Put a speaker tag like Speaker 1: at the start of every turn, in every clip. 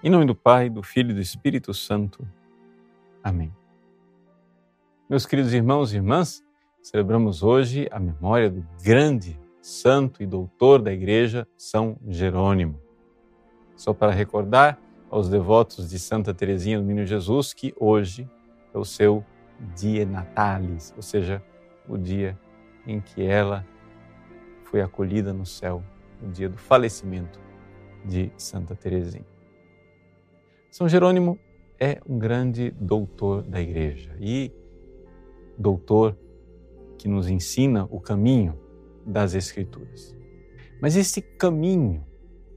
Speaker 1: Em nome do Pai, do Filho e do Espírito Santo. Amém. Meus queridos irmãos e irmãs, celebramos hoje a memória do grande santo e doutor da Igreja, São Jerônimo. Só para recordar aos devotos de Santa Teresinha do Menino Jesus que hoje é o seu dia natalis, ou seja, o dia em que ela foi acolhida no céu, o dia do falecimento de Santa Teresinha. São Jerônimo é um grande doutor da igreja e doutor que nos ensina o caminho das Escrituras. Mas esse caminho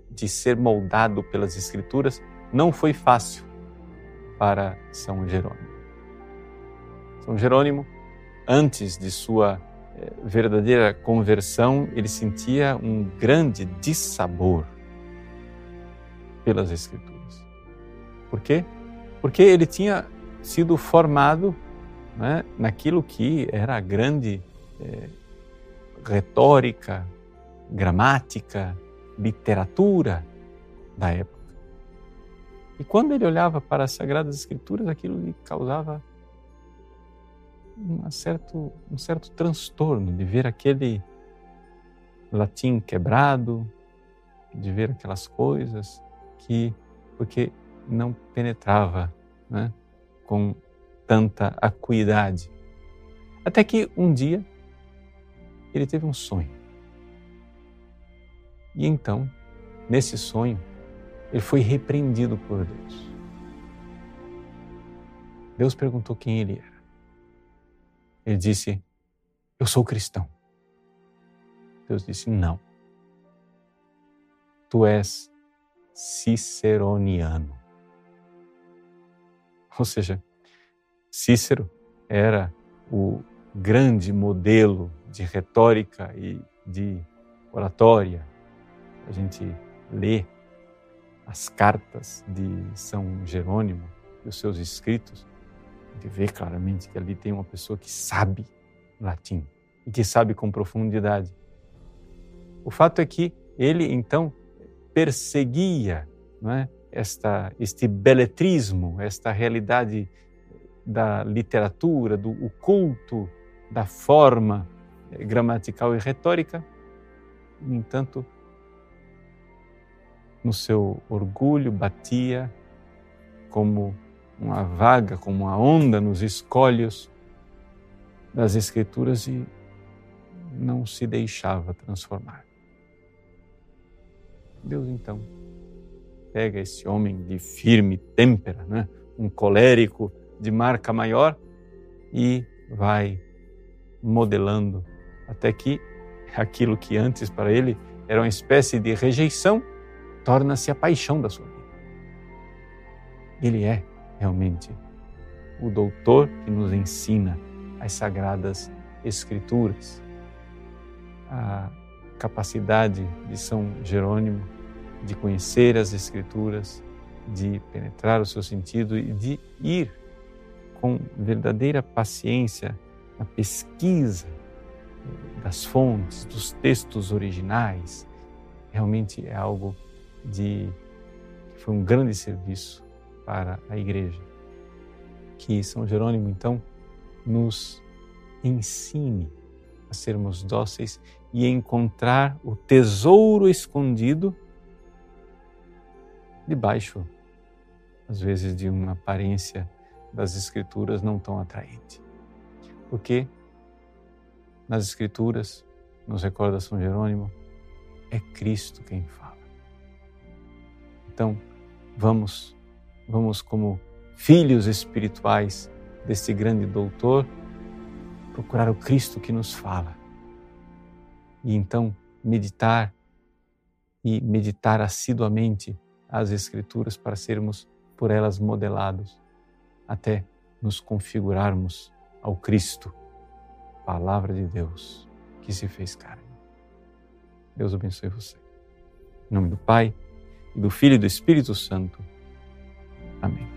Speaker 1: de ser moldado pelas Escrituras não foi fácil para São Jerônimo. São Jerônimo, antes de sua eh, verdadeira conversão, ele sentia um grande dissabor pelas Escrituras. Por quê? Porque ele tinha sido formado né, naquilo que era a grande é, retórica, gramática, literatura da época. E quando ele olhava para as Sagradas Escrituras, aquilo lhe causava um certo, um certo transtorno de ver aquele latim quebrado, de ver aquelas coisas que, porque não penetrava né, com tanta acuidade. Até que um dia ele teve um sonho. E então, nesse sonho, ele foi repreendido por Deus. Deus perguntou quem ele era. Ele disse: Eu sou cristão. Deus disse: Não. Tu és ciceroniano. Ou seja, Cícero era o grande modelo de retórica e de oratória. A gente lê as cartas de São Jerônimo e os seus escritos, a gente vê claramente que ali tem uma pessoa que sabe latim e que sabe com profundidade. O fato é que ele então perseguia não é, esta, este beletrismo, esta realidade da literatura, do o culto da forma eh, gramatical e retórica, no entanto, no seu orgulho batia como uma vaga, como uma onda nos escolhos das Escrituras e não se deixava transformar. Deus então pega esse homem de firme têmpera, né? um colérico de marca maior e vai modelando até que aquilo que antes para ele era uma espécie de rejeição torna-se a paixão da sua vida. Ele é realmente o doutor que nos ensina as sagradas escrituras. A capacidade de São Jerônimo de conhecer as Escrituras, de penetrar o seu sentido e de ir com verdadeira paciência na pesquisa das fontes, dos textos originais, realmente é algo de que foi um grande serviço para a igreja. Que São Jerônimo então nos ensine a sermos dóceis e encontrar o tesouro escondido debaixo, às vezes, de uma aparência das Escrituras não tão atraente. Porque nas Escrituras, nos recorda São Jerônimo, é Cristo quem fala. Então, vamos, vamos como filhos espirituais desse grande doutor, procurar o Cristo que nos fala. E então meditar e meditar assiduamente as Escrituras para sermos por elas modelados, até nos configurarmos ao Cristo, Palavra de Deus que se fez carne. Deus abençoe você. Em nome do Pai, e do Filho e do Espírito Santo. Amém.